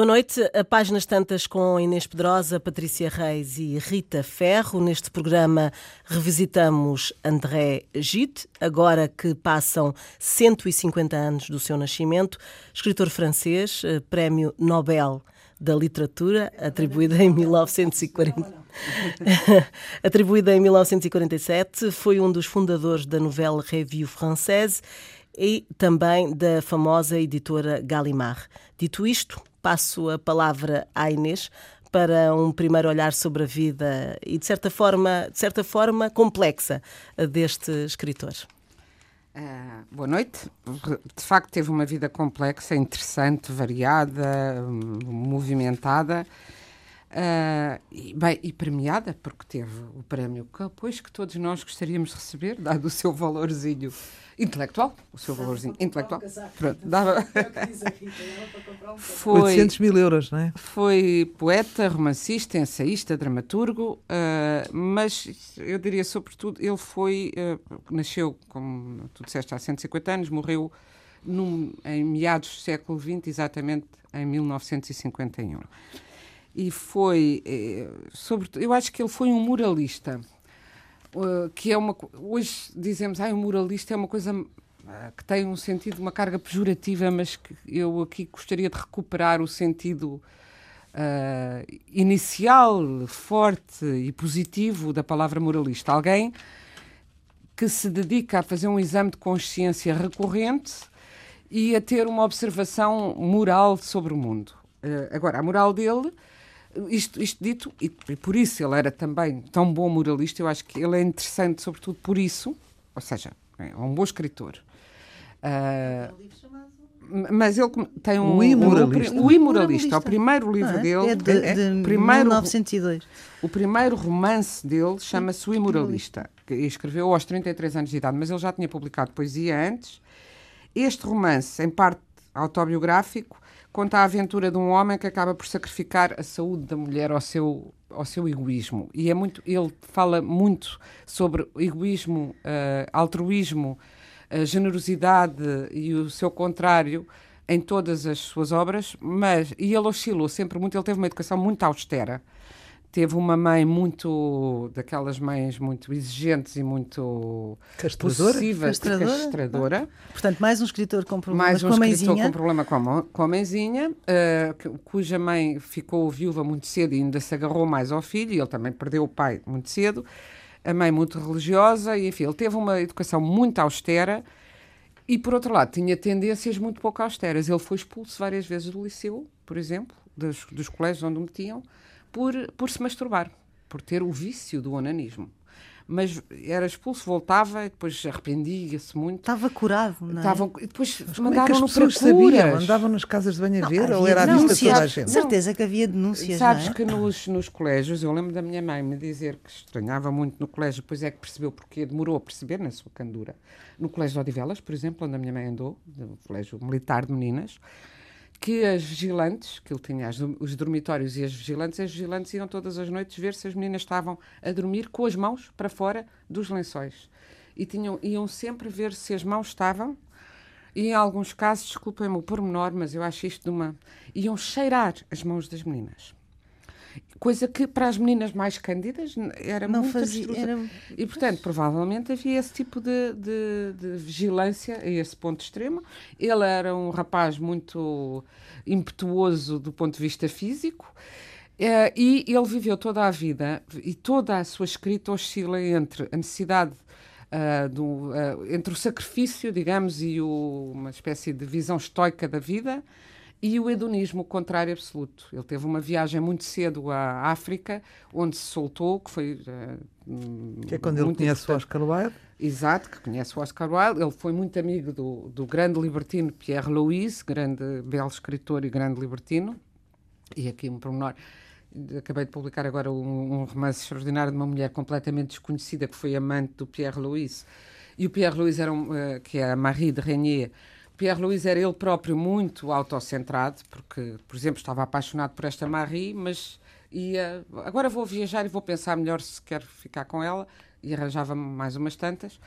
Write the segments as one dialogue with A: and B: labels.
A: Boa noite. A Páginas Tantas com Inês Pedrosa, Patrícia Reis e Rita Ferro. Neste programa revisitamos André Gide, agora que passam 150 anos do seu nascimento, escritor francês, eh, Prémio Nobel da Literatura, atribuída em 1940. atribuída em 1947, foi um dos fundadores da Nouvelle Revue Française e também da famosa editora Gallimard. Dito isto, passo a palavra à Inês para um primeiro olhar sobre a vida e de certa forma, de certa forma complexa deste escritor.
B: Uh, boa noite. De facto, teve uma vida complexa, interessante, variada, movimentada. Uh, e, bem, e premiada, porque teve o prémio que, pois, que todos nós gostaríamos de receber, dado o seu valorzinho intelectual, o seu valorzinho intelectual. Pronto, dava.
C: foi, 800 mil euros, não é?
B: Foi poeta, romancista, ensaísta, dramaturgo, uh, mas eu diria, sobretudo, ele foi. Uh, nasceu, como tu disseste, há 150 anos, morreu num, em meados do século XX, exatamente em 1951 e foi, eh, sobretudo, eu acho que ele foi um muralista, uh, que é uma, hoje dizemos, ah, um muralista é uma coisa uh, que tem um sentido, uma carga pejorativa, mas que eu aqui gostaria de recuperar o sentido uh, inicial, forte e positivo da palavra moralista. Alguém que se dedica a fazer um exame de consciência recorrente e a ter uma observação moral sobre o mundo. Uh, agora, a moral dele isto, isto dito, e, por isso ele era também tão bom moralista, eu acho que ele é interessante, sobretudo por isso, ou seja, é um bom escritor. Uh, mas ele tem um.
C: O Imoralista.
B: Um, o Imoralista, o primeiro livro
D: é?
B: dele.
D: É de, é, de primeiro, 1902.
B: O primeiro romance dele chama-se O Imoralista, que escreveu aos 33 anos de idade, mas ele já tinha publicado poesia antes. Este romance, em parte autobiográfico, conta a aventura de um homem que acaba por sacrificar a saúde da mulher ao seu ao seu egoísmo. E é muito ele fala muito sobre egoísmo uh, altruísmo uh, generosidade e o seu contrário em todas as suas obras mas e ele oscilou sempre muito ele teve uma educação muito austera teve uma mãe muito daquelas mães muito exigentes e muito
C: castradora,
B: possíveis, castradora. castradora.
D: Portanto, mais um escritor com problemas
B: mais um
D: com a
B: escritor
D: mãezinha.
B: com problema com a, com a mãezinha, uh, cuja mãe ficou viúva muito cedo e ainda se agarrou mais ao filho, e ele também perdeu o pai muito cedo. A mãe muito religiosa, e enfim, ele teve uma educação muito austera. E por outro lado, tinha tendências muito pouco austeras. Ele foi expulso várias vezes do liceu, por exemplo, dos, dos colégios onde o metiam por, por se masturbar, por ter o vício do onanismo. Mas era expulso, voltava e depois arrependia-se muito.
D: Estava curado, não é?
B: Estavam, e depois
C: como é que as pessoas
B: para
C: sabiam? Andavam nas casas de banho a ver ou era à vista toda a gente?
D: Certeza que havia denúncias,
B: Sabes
D: não é?
B: que nos, nos colégios, eu lembro da minha mãe me dizer que estranhava muito no colégio, depois é que percebeu porque demorou a perceber na sua candura. No colégio de Odivelas, por exemplo, onde a minha mãe andou, no colégio militar de meninas, que as vigilantes, que ele tinha as, os dormitórios e as vigilantes, as vigilantes iam todas as noites ver se as meninas estavam a dormir com as mãos para fora dos lençóis. E tinham, iam sempre ver se as mãos estavam, e em alguns casos, desculpem-me o pormenor, mas eu acho isto de uma. iam cheirar as mãos das meninas. Coisa que para as meninas mais cândidas era
D: Não
B: muito
D: fazia. Era...
B: E, portanto, provavelmente havia esse tipo de, de, de, vigilância a esse ponto extremo. Ele era um rapaz muito impetuoso do ponto de vista físico. Uh, e ele viveu toda a vida e toda a sua escrita oscila entre a necessidade uh, do, uh, entre o sacrifício, digamos, e o, uma espécie de visão estoica da vida e o hedonismo, o contrário absoluto. Ele teve uma viagem muito cedo à África, onde se soltou, que foi. Uh,
C: que é quando ele conhece o Oscar Wilde.
B: Exato, que conhece o Oscar Wilde. Ele foi muito amigo do, do grande libertino Pierre Louis, grande, belo escritor e grande libertino. E aqui um pormenor. Acabei de publicar agora um, um romance extraordinário de uma mulher completamente desconhecida que foi amante do Pierre Louis. E o Pierre Louis era um, uh, que é a Marie de Régnier, Pierre Louis era ele próprio muito autocentrado, porque, por exemplo, estava apaixonado por esta Marie, mas ia, agora vou viajar e vou pensar melhor se quero ficar com ela, e arranjava mais umas tantas.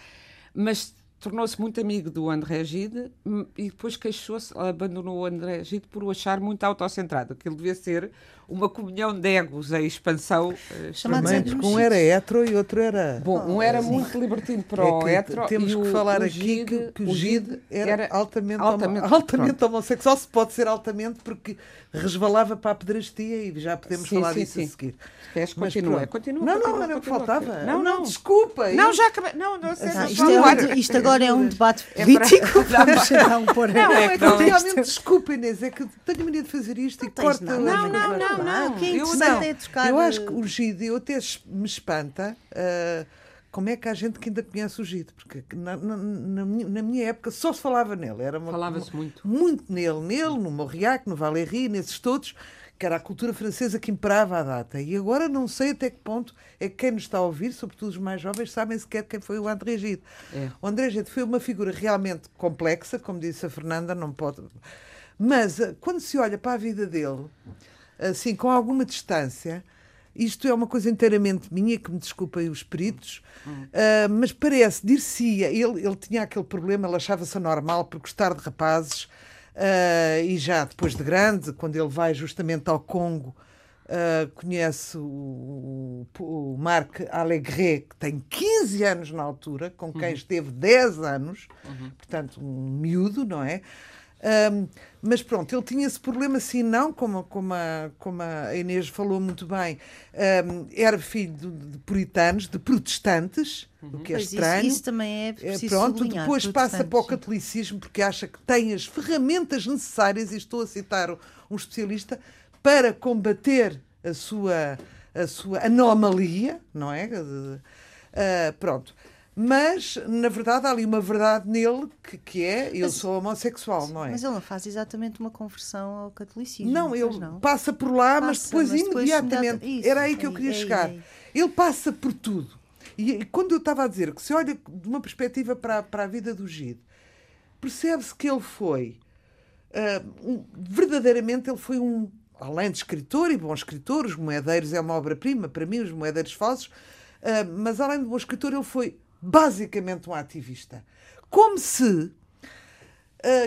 B: Mas tornou-se muito amigo do André Gide hum, e depois queixou-se, abandonou o André Gide por o achar muito autocentrado, que ele devia ser uma comunhão de egos em expansão.
D: Eh, Chamados
C: um era hetero e outro era.
B: Bom, um era muito libertino para é o hetero.
C: Temos
B: que
C: o, falar
B: o
C: aqui
B: Gide,
C: que, que, o Gide era, era altamente,
B: altamente,
C: homo, altamente homossexual. Se pode ser altamente, porque resvalava para a pedrastia e já podemos
B: sim,
C: falar
B: sim,
C: disso
B: sim.
C: a seguir.
B: Queres, continua, continua.
C: Não, não, era o que faltava.
B: Não, não,
C: desculpa.
B: Não, já acabei. Não, não, sei,
D: não, isto, é, isto agora é um debate político.
B: É para... não,
C: não, é que realmente, desculpa, Inês, é que tenho mania de fazer isto e corta.
B: Não, não, não, não. não.
D: O que é interessante é tocar.
C: Eu acho que o Gide, eu até me espanta. Uh, como é que há gente que ainda conhece o Gide? Porque na, na, na, minha, na minha, época só se falava nele.
B: Falava-se muito.
C: Muito nele, nele, no Mauriac, no Valéry, nesses todos, que era a cultura francesa que imperava a data. E agora não sei até que ponto é que quem nos está a ouvir, sobretudo os mais jovens, sabem sequer quem foi o André Gide. É. O André Gide foi uma figura realmente complexa, como disse a Fernanda, não pode. Mas eh, quando se olha para a vida dele, assim, com alguma distância, isto é uma coisa inteiramente minha, que me desculpem os peritos, uh, mas parece, dir-se-ia, ele, ele tinha aquele problema, ele achava-se anormal por gostar de rapazes, uh, e já depois de grande, quando ele vai justamente ao Congo, uh, conhece o, o, Marc Allegret, que tem 15 anos na altura, com quem uhum. esteve 10 anos, uhum. portanto, um miúdo, não é? Um, mas pronto, ele tinha esse problema assim, não, como, como, a, como a Inês falou muito bem, um, era filho de, de, puritanos, de protestantes, uhum. o que é
D: pois
C: estranho.
D: Isso, isso, também é, é
C: preciso Pronto, depois passa para o catolicismo porque acha que tem as ferramentas necessárias, e estou a citar um especialista, para combater a sua, a sua anomalia, não é? Uh, pronto. Mas, na verdade, há ali uma verdade nele que, que é eu mas, sou homossexual, não é?
D: Mas ele não faz exatamente uma conversão ao catolicismo.
C: Não, ele não. passa por lá, passa, mas depois mas imediatamente. Depois, isso, era aí que eu queria aí, chegar. Ele passa por tudo. E, e, quando eu estava a dizer que se olha de uma perspectiva para, para a vida do Gide, percebe-se que ele foi. Uh, um, verdadeiramente, ele foi um. Além de escritor e bom escritor, Os Moedeiros é uma obra-prima, para mim, Os Moedeiros Falsos, uh, mas além de bom escritor, ele foi basicamente um ativista. Como se uh,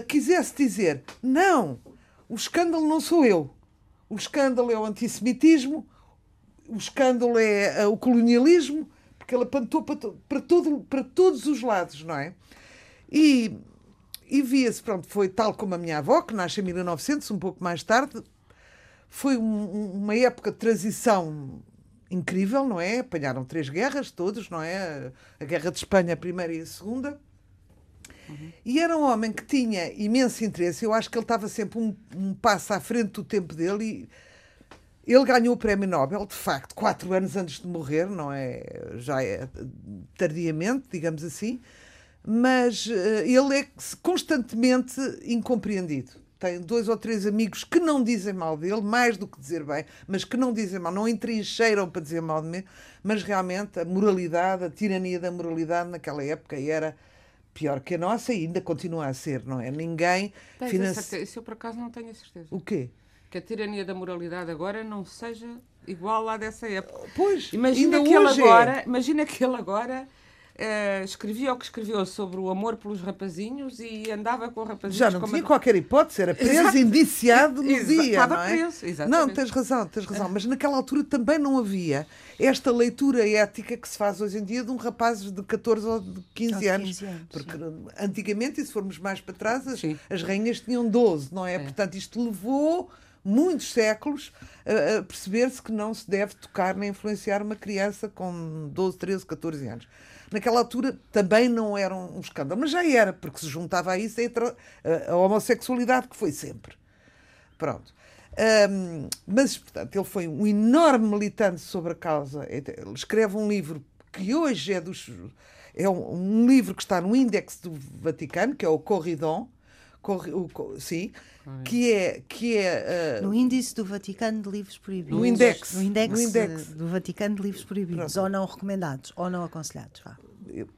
C: quisesse dizer: não, o escândalo não sou eu. O escândalo é o antissemitismo, o escândalo é uh, o colonialismo, porque ele apontou para, to para, todo, para todos os lados, não é? E, e via-se, pronto, foi tal como a minha avó, que nasce em 1900, um pouco mais tarde, foi um, uma época de transição incrível, não é? Apanharam três guerras, todos, não é? A Guerra de Espanha, a primeira e a segunda. Uhum. E era um homem que tinha imenso interesse. Eu acho que ele estava sempre um, um passo à frente do tempo dele e ele ganhou o Prémio Nobel, de facto, quatro anos antes de morrer, não é? Já é tardiamente, digamos assim, mas uh, ele é constantemente incompreendido tem dois ou três amigos que não dizem mal dele, mais do que dizer bem, mas que não dizem mal, não entrincheiram para dizer mal de mim, mas realmente a moralidade, a tirania da moralidade naquela época era pior que a nossa e ainda continua a ser, não é? Ninguém
B: financia... Isso eu por acaso não tenho a certeza.
C: O quê?
B: Que a tirania da moralidade agora não seja igual lá dessa época.
C: Pois,
B: imagina que ele agora, é. imagina que ele agora Uh, escrevia o que escreveu sobre o amor pelos rapazinhos e andava com rapazinhos.
C: Já não tinha a... qualquer hipótese, era preso, Exato. indiciado no
B: Exato.
C: dia.
B: Estava
C: não é?
B: preso, exatamente.
C: Não, tens razão, tens razão. Mas naquela altura também não havia esta leitura ética que se faz hoje em dia de um rapaz de 14 ou de 15, ou 15 anos. anos. Porque sim. antigamente, e se formos mais para trás, as, as rainhas tinham 12, não é? é? Portanto, isto levou muitos séculos a, a perceber-se que não se deve tocar nem influenciar uma criança com 12, 13, 14 anos naquela altura também não era um escândalo, mas já era, porque se juntava a isso a, a homossexualidade, que foi sempre. Pronto. Um, mas, portanto, ele foi um enorme militante sobre a causa. Ele escreve um livro que hoje é dos. É um, um livro que está no índex do Vaticano, que é o Corridon, o, sim, que é. Que é
D: uh, no índice do Vaticano de livros proibidos.
C: No index.
D: No index, no index. do Vaticano de livros proibidos, Pronto. ou não recomendados, ou não aconselhados. Vá.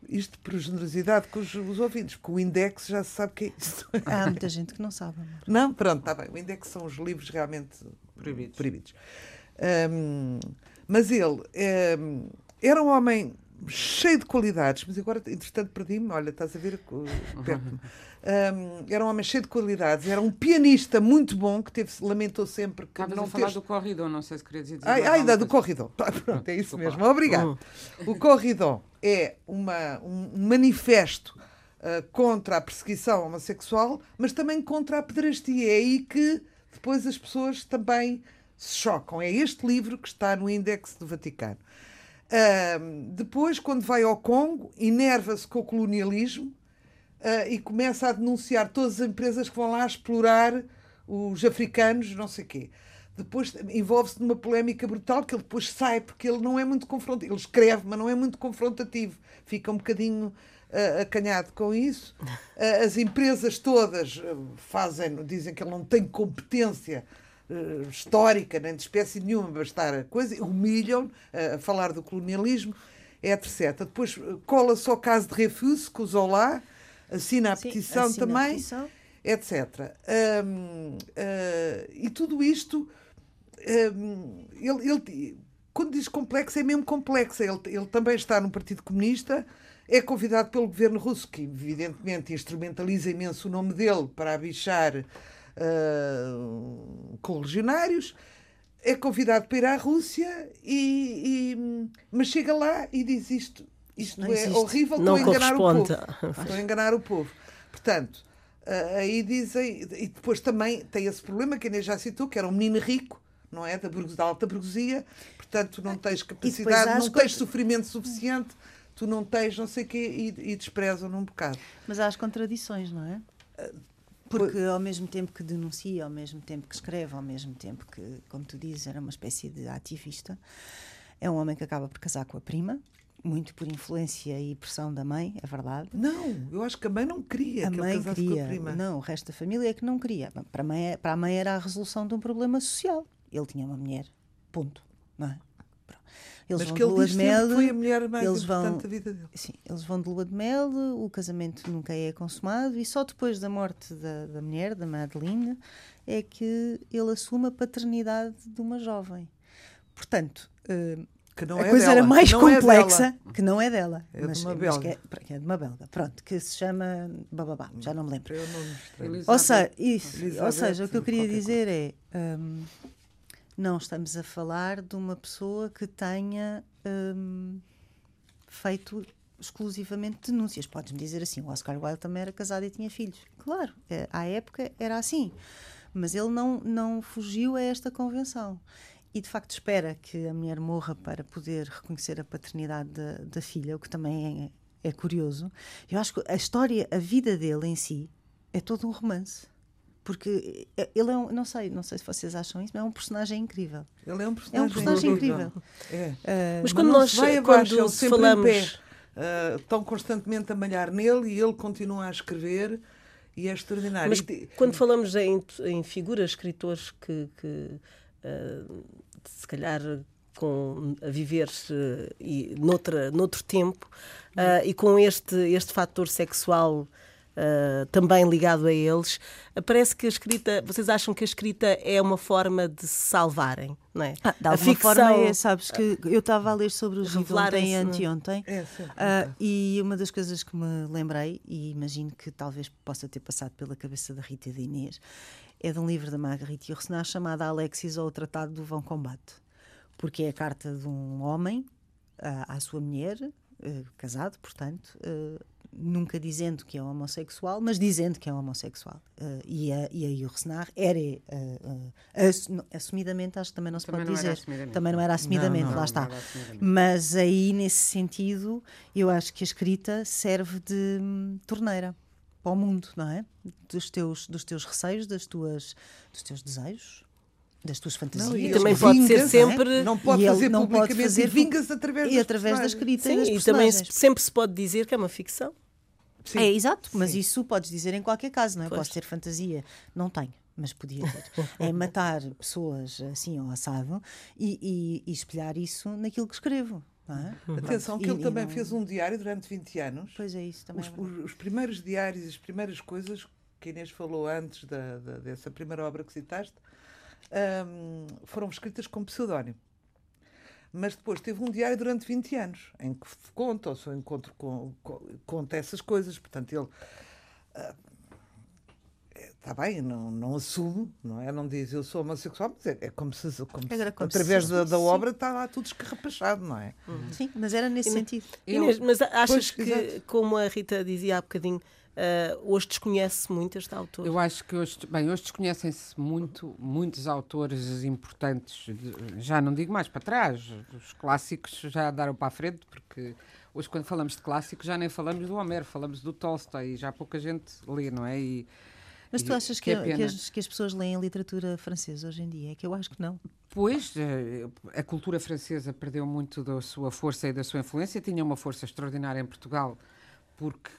C: Isto por generosidade com os, os, ouvintes, porque o index já se sabe que é isso.
D: Há muita gente que não sabe. Amor.
C: Não, pronto, está bem. O index são os livros realmente proibidos. proibidos. Um, mas ele um, era um homem cheio de qualidades, mas agora, entretanto, perdi-me. Olha, estás a ver perto-me. Um, era um homem cheio de qualidades, era um pianista muito bom que teve, lamentou sempre que
B: Estavas
C: não
B: a falar do corridor, não sei se queria dizer.
C: Ai, ai da, do corridor. Pronto, é isso mesmo. Obrigado. O corridor é uma, um manifesto uh, contra a perseguição homossexual, mas também contra a pedrastia. É aí que depois as pessoas também se chocam. É este livro que está no índex do Vaticano. Uh, depois, quando vai ao Congo, enerva-se com o colonialismo uh, e começa a denunciar todas as empresas que vão lá explorar os africanos, não sei quê. Depois envolve-se numa polémica brutal que ele depois sai, porque ele não é muito confrontativo. Ele escreve, mas não é muito confrontativo. Fica um bocadinho uh, acanhado com isso. Uh, as empresas todas fazem, dizem que ele não tem competência uh, histórica, nem de espécie nenhuma, bastar a coisa, humilham uh, a falar do colonialismo, etc. Depois cola só o caso de Refus, com o Zola, assina a Sim, petição assina também, a petição. etc. Um, uh, e tudo isto, um, ele, ele, quando diz complexo, é mesmo complexo. Ele, ele também está no Partido Comunista, é convidado pelo governo russo, que evidentemente instrumentaliza imenso o nome dele para abichar uh, com legionários, é convidado para ir à Rússia, e, e, mas chega lá e diz isto. Isto não é existe. horrível,
A: não
C: estou a enganar o povo. Estou a enganar o povo. Portanto, uh, aí dizem, e depois também tem esse problema que a Inês já citou, que era um menino rico, não é? Da, da alta burguesia, portanto não tens capacidade, não tens sofrimento suficiente, tu não tens não sei o quê e, e desprezam num bocado.
D: Mas há as contradições, não é? Porque ao mesmo tempo que denuncia, ao mesmo tempo que escreve, ao mesmo tempo que, como tu dizes, era uma espécie de ativista, é um homem que acaba por casar com a prima, muito por influência e pressão da mãe, é verdade.
C: Não, eu acho que a mãe não queria
D: a
C: que
D: mãe
C: ele casasse
D: queria,
C: com a prima.
D: Não, o resto da família é que não queria. Para a, mãe, para a mãe era a resolução de um problema social. Ele tinha uma mulher, ponto. Não é?
C: Eles Mas vão que ele de lua de mel. foi a mulher mais
D: eles
C: importante
D: vão,
C: da vida dele.
D: Sim, eles vão de lua de mel, o casamento nunca é consumado e só depois da morte da, da mulher, da Madeline, é que ele assume a paternidade de uma jovem. Portanto, uh,
C: que não
D: a
C: é
D: coisa
C: dela,
D: era mais
C: que é
D: complexa,
C: é
D: que não é dela.
C: É
D: mas,
C: de uma
D: mas
C: belga.
D: Que é, que é de uma belga, pronto, que se chama bababá, já não me lembro.
C: Eu não me
D: ou, seja, isso, ou seja, o que eu queria dizer
C: coisa.
D: é. Um, não estamos a falar de uma pessoa que tenha um, feito exclusivamente denúncias. Podes-me dizer assim: o Oscar Wilde também era casado e tinha filhos. Claro, é, à época era assim. Mas ele não, não fugiu a esta convenção. E de facto espera que a mulher morra para poder reconhecer a paternidade da, da filha, o que também é, é curioso. Eu acho que a história, a vida dele em si, é todo um romance porque ele é um, não sei, não sei se vocês acham isso, mas é um personagem incrível.
C: Ele é um personagem,
D: é um personagem incrível.
C: É.
D: Uh,
A: mas quando nós
C: vai abaixo,
A: quando
C: ele falamos pé, uh, estão constantemente a malhar nele e ele continua a escrever e é extraordinário.
A: Mas e, quando falamos em, em figuras, escritores que, que uh, se calhar com a viver e noutra, noutro tempo e com este este fator sexual uh, também ligado a eles. Uh, parece que a escrita, vocês acham que a escrita é uma forma de se salvarem, não é?
D: Ah, de alguma a ficção, forma é, sabes que eu estava a ler sobre o Gide ontem e anteontem
C: é,
D: uh, e uma das coisas que me lembrei, e imagino que talvez possa ter passado pela cabeça da Rita e da Inês, é de um livro da Marguerite Yourcenar chamado Alexis ou o Tratado do Vão Combate, porque é a carta de um homem à sua mulher, casado, portanto, nunca dizendo que é homossexual, mas dizendo que é homossexual. Uh, e a, e a Yursenar era uh, uh, assumidamente, acho que também não se
B: também
D: pode
B: não
D: dizer. Também não era assumidamente,
C: não,
D: não, lá está.
B: assumidamente.
D: Mas aí, nesse sentido, eu acho que a escrita serve de hum, torneira para o mundo, não é? Dos teus, dos teus receios, das tuas, dos teus desejos das tuas fantasias. Não,
A: e também pode ser sempre.
C: Não pode fazer não pode fazer vingas através
D: e através da escrita
A: Sim,
D: e,
A: e também sempre se pode dizer que é uma ficção.
D: Sim. É exato, mas Sim. isso podes dizer em qualquer caso, não é? Pois. Posso ter fantasia. Não tenho, mas podia ter. é matar pessoas assim ao assado e, e, e espelhar isso naquilo que escrevo. É?
C: Atenção, que
D: e,
C: ele também
D: não...
C: fez um diário durante 20 anos.
D: Pois é, isso também.
C: Os, é os, os primeiros diários, as primeiras coisas que a Inês falou antes da, da, dessa primeira obra que citaste, um, foram escritas com pseudónimo. mas depois teve um diário durante 20 anos, em que conta o seu encontro com, com conta essas coisas. Portanto, ele. Está bem, não, não assume, não é? Não diz eu sou homossexual, mas é, é como se, como se como através se, da, da obra está lá tudo escarrapachado, não é?
D: Uhum. Sim, mas era nesse sentido.
A: Inês, mas achas pois, que, exato. como a Rita dizia há bocadinho, Uh, hoje desconhece muito este autor?
B: Eu acho que hoje, bem, hoje desconhecem-se muito, muitos autores importantes, já não digo mais para trás, os clássicos já daram para a frente, porque hoje quando falamos de clássicos já nem falamos do Homero, falamos do Tolstói, e já pouca gente lê, não é? E,
D: mas tu achas que, que, que, as, que, as, pessoas leem literatura francesa hoje em dia? É que eu acho que não.
B: Pois, eh, a cultura francesa perdeu muito da sua força e da sua influência, tinha uma força extraordinária em Portugal, porque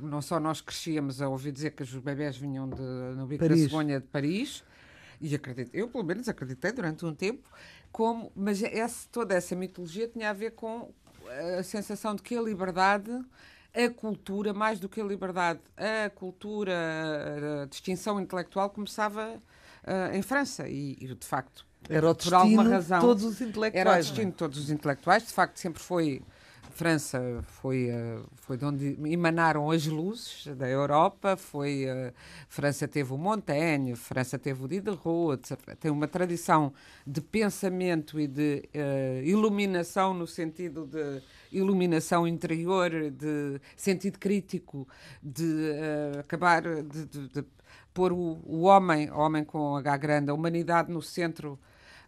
B: não só nós crescíamos a ouvir dizer que os bebés vinham de, no bico Paris. da cegonha de Paris, e acredito, eu pelo menos acreditei durante um tempo, como, mas esse, toda essa mitologia tinha a ver com a sensação de que a liberdade, a cultura, mais do que a liberdade, a cultura, a distinção intelectual começava uh, em França e, e, de facto,
C: era o alguma razão, todos os intelectuais.
B: Era o destino de todos os intelectuais, de facto sempre foi França foi, uh, foi de onde emanaram as luzes da Europa, foi, uh, França teve o Montaigne, França teve o Diderot, tem uma tradição de pensamento e de uh, iluminação no sentido de iluminação interior, de sentido crítico, de acabar de, de, de pôr o, o homem, homem com H grande, a humanidade no centro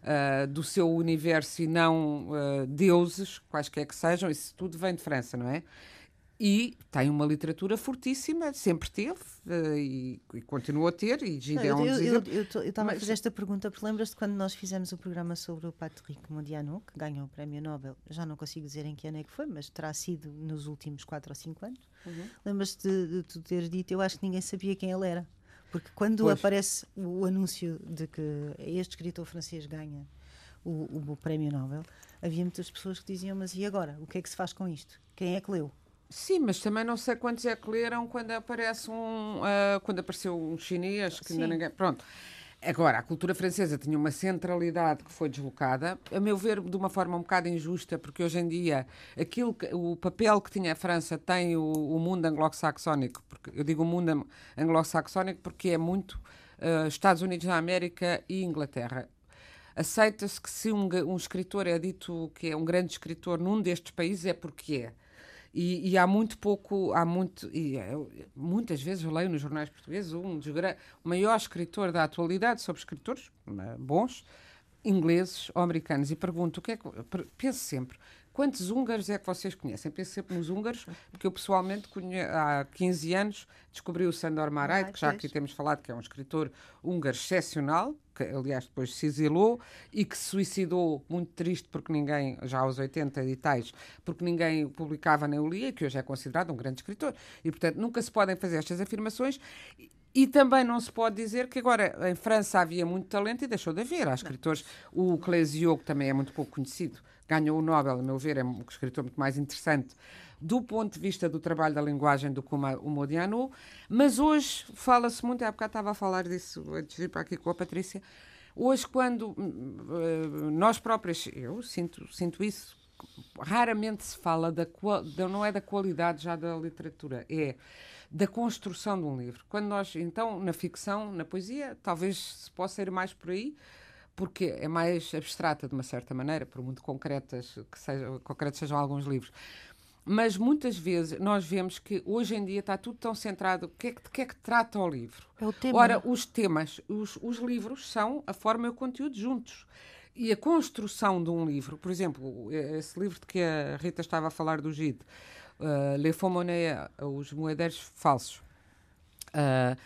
B: uh, do seu universo e não uh, deuses, quaisquer que sejam, isso tudo vem de França, não é? E tem uma literatura fortíssima, sempre teve uh, e, e, continua a ter. E
D: Gideon eu estava a fazer esta pergunta porque lembras-te quando nós fizemos o programa sobre o Patrick Modiano, que ganhou o Prémio Nobel, já não consigo dizer em que ano é que foi, mas terá sido nos últimos 4 ou 5 anos. Uhum. Lembras-te de, de tu ter dito, eu acho que ninguém sabia quem ele era. Porque quando pois. aparece o anúncio de que este escritor francês ganha o, o, o, prémio Nobel, havia muitas pessoas que diziam: Mas e agora? O que é que se faz com isto? Quem é que leu?
B: Sim, mas também não sei quantos é que leram quando aparece um. Uh, quando apareceu um chinês que Sim. ainda ninguém. Pronto. Agora, a cultura francesa tinha uma centralidade que foi deslocada, a meu ver, de uma forma um bocado injusta, porque hoje em dia aquilo que, o papel que tinha a França tem o, o mundo anglo-saxónico, eu digo o mundo anglo-saxónico porque é muito uh, Estados Unidos da América e Inglaterra. Aceita-se que se um, um escritor é dito que é um grande escritor num destes países é porque é. E, e, há muito pouco, há muito, e eu, é, muitas vezes eu leio nos jornais portugueses um dos o maior escritor da atualidade sobre escritores né, bons, ingleses ou americanos, e pergunto o que é que penso sempre Quantos húngaros é que vocês conhecem? Penso sempre nos húngaros, porque eu pessoalmente há 15 anos descobri o Sandor Marajt, que já aqui temos falado que é um escritor húngaro excepcional, que aliás depois se exilou e que se suicidou muito triste porque ninguém, já aos 80 e tais, porque ninguém publicava nem o lia, que hoje é considerado um grande escritor. E portanto nunca se podem fazer estas afirmações. E também não se pode dizer que agora em França havia muito talento e deixou de haver. Há escritores, o Clésio, que também é muito pouco conhecido, ganhou o Nobel, a meu ver, é um escritor muito mais interessante do ponto de vista do trabalho da linguagem do que o Modiano, mas hoje fala-se muito, há bocado estava a falar disso antes de ir para aqui com a Patrícia, hoje quando uh, nós próprios, eu sinto, sinto isso, raramente se fala da, da, não é da qualidade já da literatura, é da construção de um livro. Quando nós, então, na ficção, na poesia, talvez se possa ir mais por aí, porque é mais abstrata de uma certa maneira, por muito concretas que sejam, concretos sejam alguns livros. Mas muitas vezes nós vemos que hoje em dia está tudo tão centrado. O que é que, que é que trata o livro?
D: É o tema.
B: Ora, os temas, os, os livros são a forma e o conteúdo juntos. E a construção de um livro, por exemplo, esse livro de que a Rita estava a falar do GID, uh, Les Faux Monnaies, Os Moedeiros Falsos. Uh,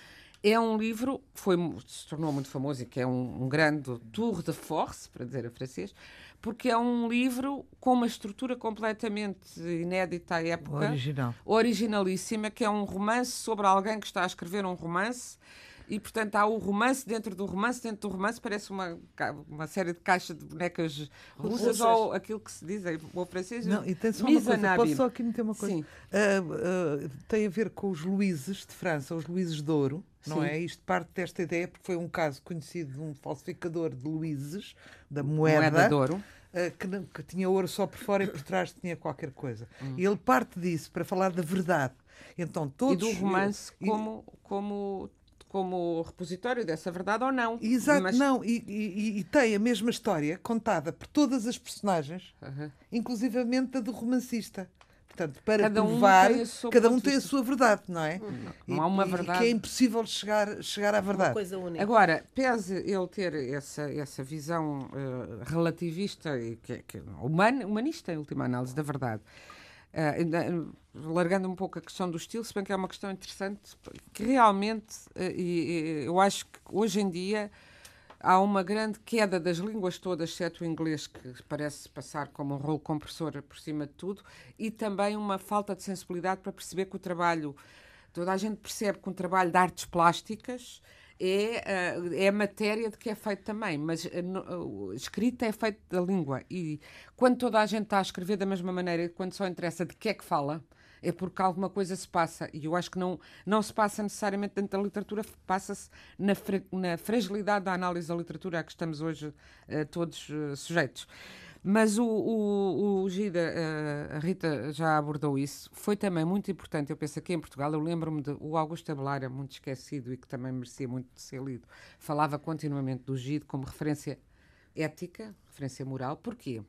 B: é um livro que foi, se tornou muito famoso e que é um, um grande tour de force, para dizer a francês, porque é um livro com uma estrutura completamente inédita à época.
C: Original.
B: Originalíssima, que é um romance sobre alguém que está a escrever um romance e portanto há o romance dentro do romance, dentro do romance parece uma, uma série de caixas de bonecas russas, ou aquilo que se diz em bom francês.
C: Não, e tem só uma coisa, posso só aqui meter uma coisa? Sim. Uh, uh, tem a ver com os Luíses de França, os Luíses de Ouro, não Sim. é? Isto parte desta ideia porque foi um caso conhecido de um falsificador de Luíses, da moeda.
B: Moeda de ouro.
C: uh, que, não, que, tinha ouro só por fora e por trás tinha qualquer coisa. Hum. E ele parte disso para falar da verdade. Então, todos,
B: e do romance e, como, como como repositório dessa verdade ou não.
C: Exato, mas... não, e, e, e, tem a mesma história contada por todas as personagens, uhum. inclusivamente a do romancista. Portanto, para cada provar, um cada um tem a sua verdade, não é?
B: Não, não há uma verdade.
C: que é impossível chegar, chegar à verdade. Uma
A: coisa única.
B: Agora, pese ele ter essa, essa visão uh, relativista e que, que, human, humanista, em última análise, da verdade, uh, largando um pouco a questão do estilo, se bem que é uma questão interessante, que realmente, uh, e, eu acho que hoje em dia há uma grande queda das línguas todas, exceto o inglês, que parece passar como um rolo compressor por cima de tudo, e também uma falta de sensibilidade para perceber que o trabalho. Toda a gente percebe que um trabalho de artes plásticas é, eh, é matéria de que é feito também, mas a eh, escrita é feito da língua. E quando toda a gente está a escrever da mesma maneira, quando só interessa de que é que fala, é porque alguma coisa se passa. E eu acho que não, não se passa necessariamente dentro da literatura, passa-se na, na fragilidade da análise da literatura a que estamos hoje uh, todos uh, sujeitos. Mas o, o, o Gida, uh, a Rita já abordou isso, foi também muito importante. Eu penso aqui em Portugal, eu lembro-me de o Augusto Abelar, muito esquecido e que também merecia muito ser lido, falava continuamente do Gide como referência ética, referência moral. Porquê?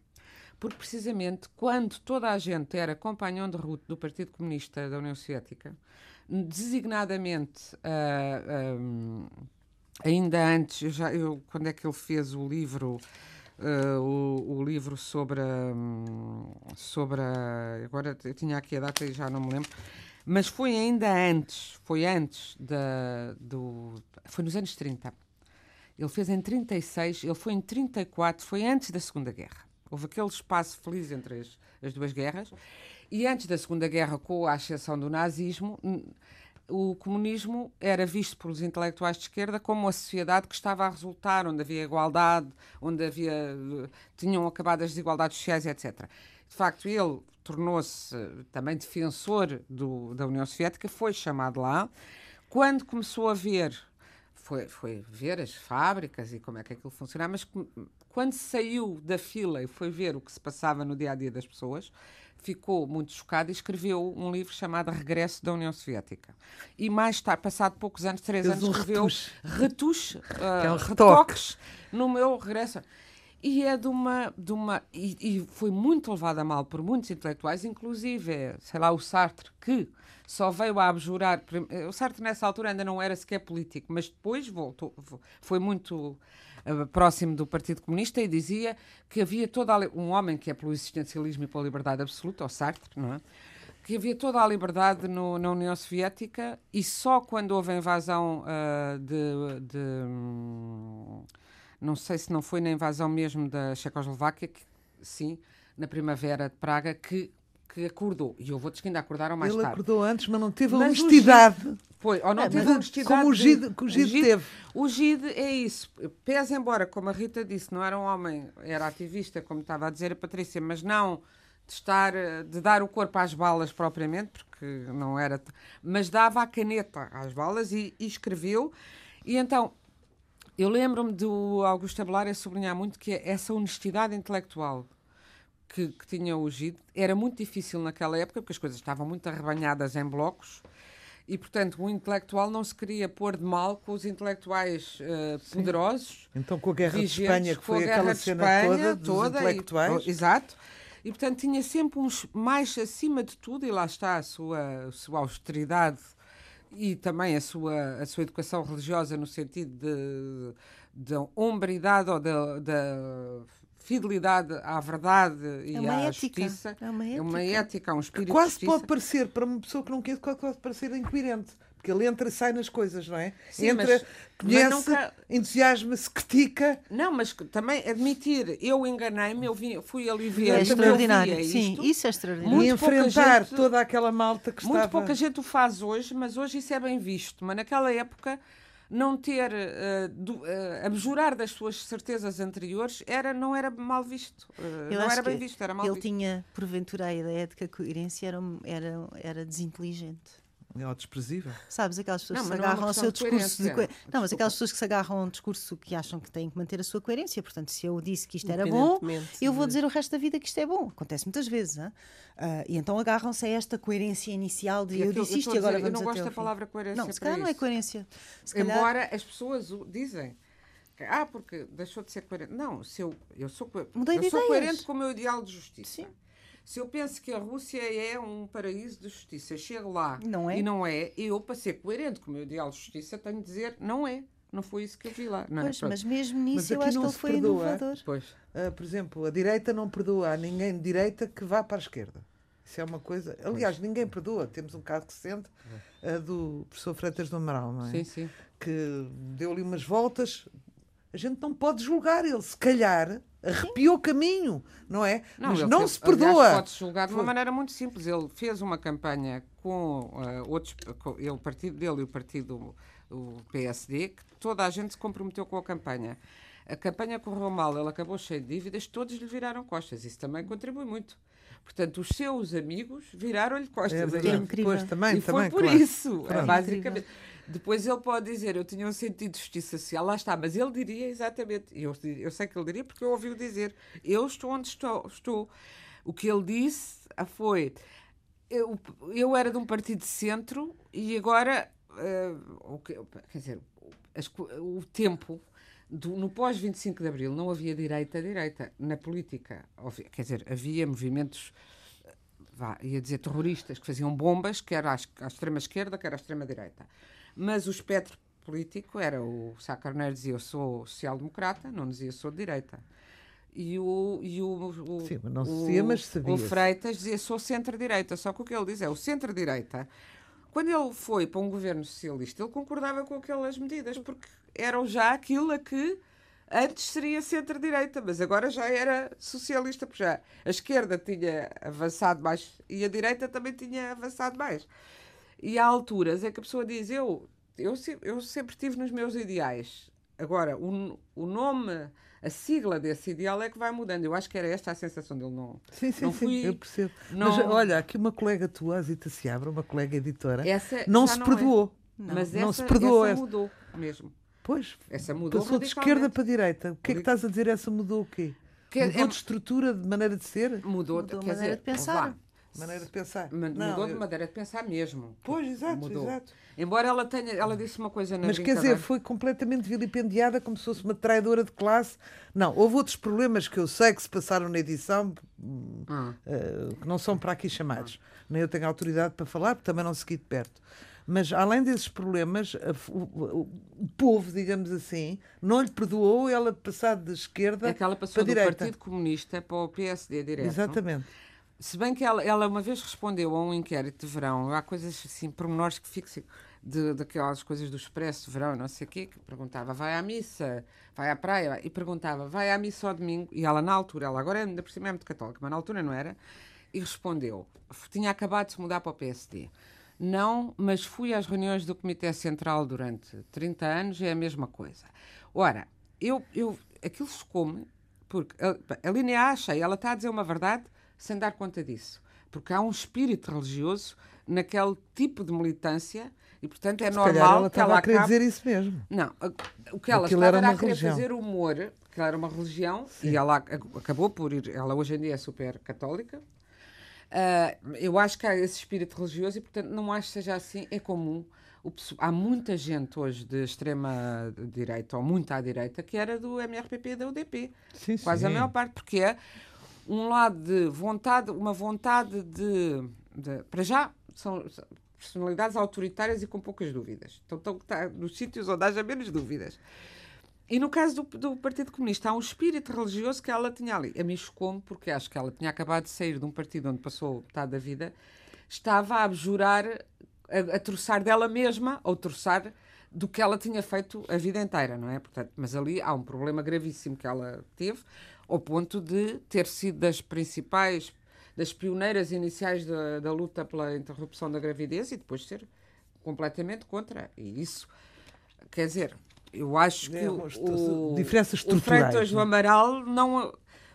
B: Porque precisamente quando toda a gente era companhão de ruta do Partido Comunista da União Soviética, designadamente uh, ah, um, ainda antes, eu já, eu, quando é que ele fez o livro, uh, o, o, livro sobre a, sobre a, agora eu tinha aqui a data e já não me lembro, mas foi ainda antes, foi antes da, do, foi nos anos 30. Ele fez em 36, ele foi em 34, foi antes da Segunda Guerra. Houve aquele espaço feliz entre as, as duas guerras. E antes da Segunda Guerra, com a ascensão do nazismo, o comunismo era visto pelos intelectuais de esquerda como uma sociedade que estava a resultar, onde havia igualdade, onde havia tinham acabado as desigualdades sociais, etc. De facto, ele tornou-se também defensor do, da União Soviética, foi chamado lá. Quando começou a ver, foi, foi ver as fábricas e como é que aquilo funcionava, mas quando saiu da fila e foi ver o que se passava no dia a dia das pessoas, ficou muito chocado e escreveu um livro chamado Regresso da União Soviética. E mais tarde, passado poucos anos, três anos, um escreveu Retuche, uh, é um retoques no meu regresso. E é de uma. De uma e, e, foi muito levado a mal por muitos intelectuais, inclusive, sei lá, o Sartre, que só veio a abjurar. O Sartre, nessa altura, ainda não era sequer político, mas depois voltou. Foi muito eh, próximo do Partido Comunista e dizia que havia toda a, um homem que é pelo existencialismo e pela liberdade absoluta, o Sartre, não é? que havia toda a liberdade no, na União Soviética e só quando houve a invasão uh, de, de hum, não sei se não foi na invasão mesmo da Checoslováquia, que, sim, na primavera de Praga, que que acordou. E eu vou-te que ainda acordaram mais
C: Ele
B: tarde.
C: Ele acordou antes, mas não teve mas honestidade.
B: Foi, ou não é, teve honestidade.
C: Como o Gide, o Gide, o Gide teve.
B: O Gide é isso. Pese embora, como a Rita disse, não era um homem, era ativista, como estava a dizer a Patrícia, mas não de estar, de dar o corpo às balas propriamente, porque não era. Mas dava a caneta às balas e, e escreveu. E então, eu lembro-me do Augusto Abelar a sublinhar muito que essa honestidade intelectual que, que tinha o GID era muito difícil naquela época, porque as coisas estavam muito arrebanhadas em blocos e, portanto, o intelectual não se queria pôr de mal com os intelectuais uh, poderosos.
C: Então, com a Guerra vigentes, de Espanha, que foi aquela cena Espanha, toda dos toda intelectuais.
B: E, exato. E, portanto, tinha sempre uns mais acima de tudo, e lá está a sua, a sua austeridade e também a sua, a sua educação religiosa no sentido de, de hombridade ou de, de fidelidade à verdade e é à ética. justiça. É uma ética. É uma ética, um espírito
C: que quase pode parecer, para uma pessoa que não quer, quase pode parecer incoerente. Porque ele entra e sai nas coisas, não é? Sim, entra, mas, conhece, mas nunca... entusiasma-se, critica.
B: Não, mas também admitir, eu enganei-me, eu vim, fui ali ver. É
D: extraordinário, sim, isso é extraordinário.
C: e enfrentar gente, toda aquela malta que
B: muito
C: estava...
B: Muito pouca gente o faz hoje, mas hoje isso é bem visto. Mas naquela época não ter, uh, do, uh, abjurar das suas certezas anteriores era, não era mal visto. Uh, não era bem visto, era mal
D: ele
B: visto.
D: tinha, porventura, a ideia de que a coerência era, era, era desinteligente.
C: É o desprezível.
D: Sabes, aquelas pessoas não, que se é agarram ao seu discurso de. Não, mas aquelas pessoas que se agarram a um discurso que acham que têm que manter a sua coerência. Portanto, se eu disse que isto era bom, eu vou dizer o resto da vida que isto é bom. Acontece muitas vezes. Uh, e então agarram-se a esta coerência inicial de eu, eu disse isto e agora
B: vamos
D: Eu
B: não gosto da palavra coerência.
D: Não, se calhar não é coerência.
B: Se Embora calhar... as pessoas dizem. Ah, porque deixou de ser coerente. Não, se eu, eu sou, Mudei eu sou coerente com o meu ideal de justiça. Sim. Se eu penso que a Rússia é um paraíso de justiça, chego lá não é? e não é, eu, para ser coerente com o meu ideal de justiça, tenho de dizer não é. Não foi isso que eu vi lá. Não
D: é? pois, é? mas mesmo nisso eu acho que ele foi perdoa, inovador.
C: Pois. Uh, por exemplo, a direita não perdoa a ninguém de direita que vá para a esquerda. Isso é uma coisa. Aliás, ninguém perdoa. Temos um caso recente uh, do professor Freitas do Amaral, não é?
B: Sim, sim.
C: Que deu-lhe umas voltas. A gente não pode julgar ele. Se calhar arrepiou o caminho, não é?
B: Não, Mas não fez, se perdoa. Pode-se julgar de uma maneira muito simples. Ele fez uma campanha com uh, outros, com ele, o partido dele e o partido o PSD, que toda a gente se comprometeu com a campanha. A campanha correu mal, ele acabou cheio de dívidas, todos lhe viraram costas. Isso também contribui muito. Portanto, os seus amigos viraram-lhe costas.
C: É, é incrível. Também,
B: e
C: também,
B: foi por claro. isso, é basicamente. Depois ele pode dizer, eu tinha um sentido de justiça social, lá está, mas ele diria exatamente, eu, eu sei que ele diria porque eu ouvi-o dizer, eu estou onde estou, estou. O que ele disse foi, eu, eu era de um partido de centro e agora, uh, o que, quer dizer, as, o tempo do, no pós-25 de Abril não havia direita a direita na política. Quer dizer, havia movimentos, vá, ia dizer terroristas, que faziam bombas, quer à, à extrema-esquerda, quer à extrema-direita. Mas o espectro político era o Sá Carneiro dizia eu sou social-democrata, não dizia sou de direita. E o, e o, o,
C: Sim, não se o, mas
B: o Freitas dizia sou centro-direita. Só que o que ele diz é o centro-direita. Quando ele foi para um governo socialista, ele concordava com aquelas medidas, porque eram já aquilo a que antes seria centro-direita, mas agora já era socialista, porque já a esquerda tinha avançado mais e a direita também tinha avançado mais. E há alturas é que a pessoa diz: Eu, eu, eu sempre tive nos meus ideais. Agora, o, o nome, a sigla desse ideal é que vai mudando. Eu acho que era esta a sensação dele. Não,
C: sim, sim,
B: não
C: fui, sim, eu percebo. Não... Mas olha, aqui uma colega tua, a Zita Seabra, uma colega editora, essa não se não perdoou.
B: É. Não. Mas não essa, se perdoou. Essa mudou mesmo.
C: Pois, essa mudou passou de esquerda para direita. O que é que estás a dizer? Essa mudou o quê? Que mudou é... de estrutura, de maneira de ser?
B: Mudou,
D: mudou de maneira dizer, de pensar.
C: Maneira de pensar.
B: Mudou de maneira de pensar mesmo.
C: Pois, exato, mudou. exato.
B: Embora ela tenha, ela disse uma coisa na
C: Mas quer dizer, foi completamente vilipendiada como se fosse uma traidora de classe. Não, houve outros problemas que eu sei que se passaram na edição hum. uh, que não são para aqui chamados. Nem eu tenho autoridade para falar, porque também não segui de perto. Mas além desses problemas, o, o, o, povo, digamos assim, não lhe perdoou ela passar de esquerda
B: é que ela passou
C: para
B: do
C: direita.
B: Partido Comunista para o PSD direto.
C: Exatamente.
B: Se bem que ela, ela uma vez respondeu a um inquérito de verão, há coisas assim, pormenores que fixam de, daquelas coisas do expresso de verão, não sei o quê, que perguntava, vai à missa, vai à praia, e perguntava, vai à missa ao domingo, e ela na altura, ela agora ainda por cima é muito católica, mas na altura não era, e respondeu, tinha acabado de se mudar para o PSD. Não, mas fui às reuniões do Comitê Central durante 30 anos, é a mesma coisa. Ora, eu, eu, aquilo chocou-me, porque a, a Linea acha, e ela está a dizer uma verdade, sem dar conta disso. Porque há um espírito religioso naquele tipo de militância e, portanto, é
C: Se
B: normal
C: ela
B: que ela
C: a querer dizer isso mesmo.
B: Não, o que ela Aquilo estava era a querer religião. fazer humor, que ela era uma religião, Sim. e ela acabou por ir, ela hoje em dia é super católica. Uh, eu acho que há esse espírito religioso e, portanto, não acho que seja assim, é comum. O, há muita gente hoje de extrema direita, ou muito à direita, que era do MRPP e da UDP. Sim, Quase sim. a maior parte, porque é um lado de vontade, uma vontade de, de para já são personalidades autoritárias e com poucas dúvidas. Então estão tá, nos sítios onde haja menos dúvidas. E no caso do, do, Partido Comunista, há um espírito religioso que ela tinha ali. A mim chocou porque acho que ela tinha acabado de sair de um partido onde passou metade da vida, estava a abjurar, a, a troçar dela mesma, ou troçar do que ela tinha feito a vida inteira, não é? Portanto, mas ali há um problema gravíssimo que ela teve, ao ponto de ter sido das principais, das pioneiras iniciais da, da luta pela interrupção da gravidez e depois ser completamente contra. E isso, quer dizer, eu acho que é, o,
C: diferenças estruturais,
B: o Freitas do Amaral não